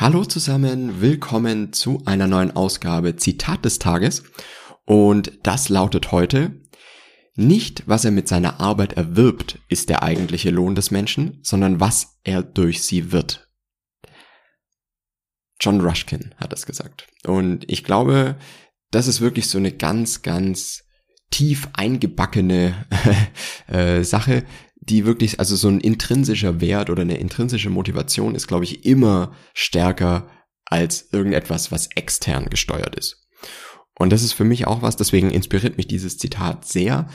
Hallo zusammen, willkommen zu einer neuen Ausgabe Zitat des Tages. Und das lautet heute, nicht was er mit seiner Arbeit erwirbt, ist der eigentliche Lohn des Menschen, sondern was er durch sie wird. John Rushkin hat das gesagt. Und ich glaube, das ist wirklich so eine ganz, ganz tief eingebackene äh, Sache, die wirklich, also so ein intrinsischer Wert oder eine intrinsische Motivation ist, glaube ich, immer stärker als irgendetwas, was extern gesteuert ist. Und das ist für mich auch was, deswegen inspiriert mich dieses Zitat sehr,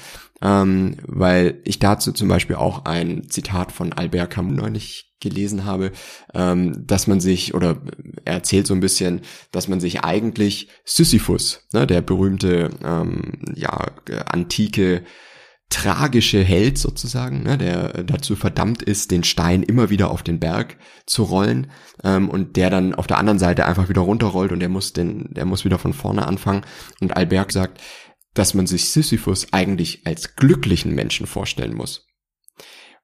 ähm, weil ich dazu zum Beispiel auch ein Zitat von Albert Camus neulich gelesen habe, ähm, dass man sich, oder er erzählt so ein bisschen, dass man sich eigentlich Sisyphus, ne, der berühmte, ähm, ja, antike tragische Held sozusagen, ne, der dazu verdammt ist, den Stein immer wieder auf den Berg zu rollen ähm, und der dann auf der anderen Seite einfach wieder runterrollt und der muss den, der muss wieder von vorne anfangen. Und Albert sagt, dass man sich Sisyphus eigentlich als glücklichen Menschen vorstellen muss,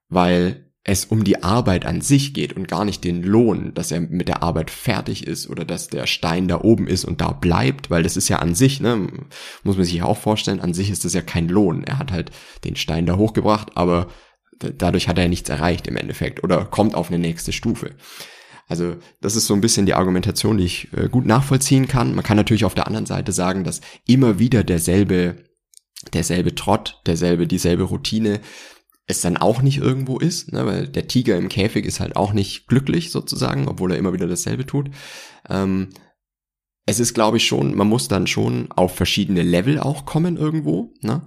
weil es um die Arbeit an sich geht und gar nicht den Lohn, dass er mit der Arbeit fertig ist oder dass der Stein da oben ist und da bleibt, weil das ist ja an sich, ne, muss man sich auch vorstellen, an sich ist das ja kein Lohn. Er hat halt den Stein da hochgebracht, aber dadurch hat er nichts erreicht im Endeffekt oder kommt auf eine nächste Stufe. Also das ist so ein bisschen die Argumentation, die ich äh, gut nachvollziehen kann. Man kann natürlich auf der anderen Seite sagen, dass immer wieder derselbe derselbe Trott, derselbe, dieselbe Routine es dann auch nicht irgendwo ist, ne, weil der Tiger im Käfig ist halt auch nicht glücklich sozusagen, obwohl er immer wieder dasselbe tut. Ähm, es ist, glaube ich, schon, man muss dann schon auf verschiedene Level auch kommen irgendwo. Ne?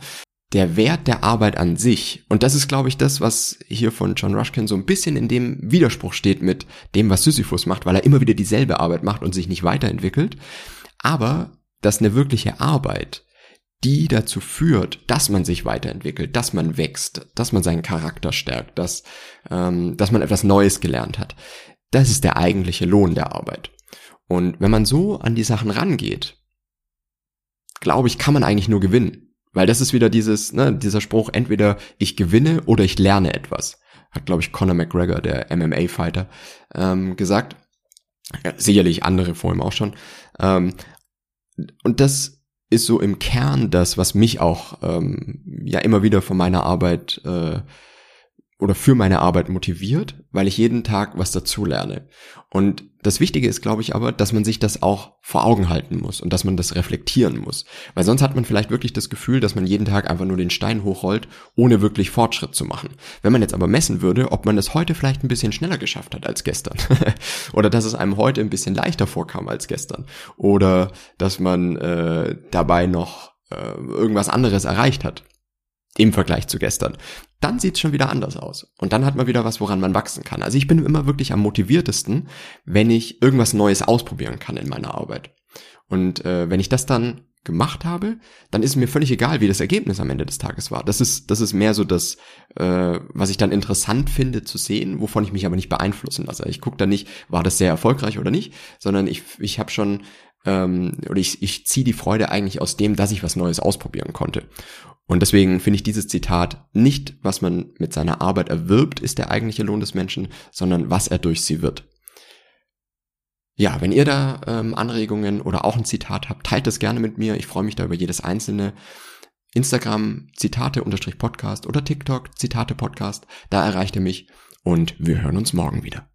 Der Wert der Arbeit an sich, und das ist, glaube ich, das, was hier von John Rushkin so ein bisschen in dem Widerspruch steht mit dem, was Sisyphus macht, weil er immer wieder dieselbe Arbeit macht und sich nicht weiterentwickelt. Aber dass eine wirkliche Arbeit die dazu führt, dass man sich weiterentwickelt, dass man wächst, dass man seinen Charakter stärkt, dass, ähm, dass man etwas Neues gelernt hat. Das ist der eigentliche Lohn der Arbeit. Und wenn man so an die Sachen rangeht, glaube ich, kann man eigentlich nur gewinnen. Weil das ist wieder dieses, ne, dieser Spruch, entweder ich gewinne oder ich lerne etwas. Hat, glaube ich, Conor McGregor, der MMA-Fighter, ähm, gesagt. Ja, sicherlich andere vor ihm auch schon. Ähm, und das ist so im Kern das, was mich auch ähm, ja immer wieder von meiner Arbeit äh, oder für meine Arbeit motiviert, weil ich jeden Tag was dazu lerne. Und das Wichtige ist, glaube ich, aber, dass man sich das auch vor Augen halten muss und dass man das reflektieren muss. Weil sonst hat man vielleicht wirklich das Gefühl, dass man jeden Tag einfach nur den Stein hochrollt, ohne wirklich Fortschritt zu machen. Wenn man jetzt aber messen würde, ob man es heute vielleicht ein bisschen schneller geschafft hat als gestern. oder dass es einem heute ein bisschen leichter vorkam als gestern. Oder dass man äh, dabei noch äh, irgendwas anderes erreicht hat im Vergleich zu gestern, dann sieht's schon wieder anders aus. Und dann hat man wieder was, woran man wachsen kann. Also ich bin immer wirklich am motiviertesten, wenn ich irgendwas Neues ausprobieren kann in meiner Arbeit. Und äh, wenn ich das dann gemacht habe, dann ist mir völlig egal, wie das Ergebnis am Ende des Tages war. Das ist, das ist mehr so das, äh, was ich dann interessant finde zu sehen, wovon ich mich aber nicht beeinflussen lasse. Ich gucke da nicht, war das sehr erfolgreich oder nicht, sondern ich, ich habe schon ähm, oder ich, ich ziehe die Freude eigentlich aus dem, dass ich was Neues ausprobieren konnte. Und deswegen finde ich dieses Zitat nicht, was man mit seiner Arbeit erwirbt, ist der eigentliche Lohn des Menschen, sondern was er durch sie wird. Ja, wenn ihr da ähm, Anregungen oder auch ein Zitat habt, teilt das gerne mit mir. Ich freue mich da über jedes einzelne. Instagram Zitate unterstrich Podcast oder TikTok Zitate Podcast. Da erreicht ihr mich und wir hören uns morgen wieder.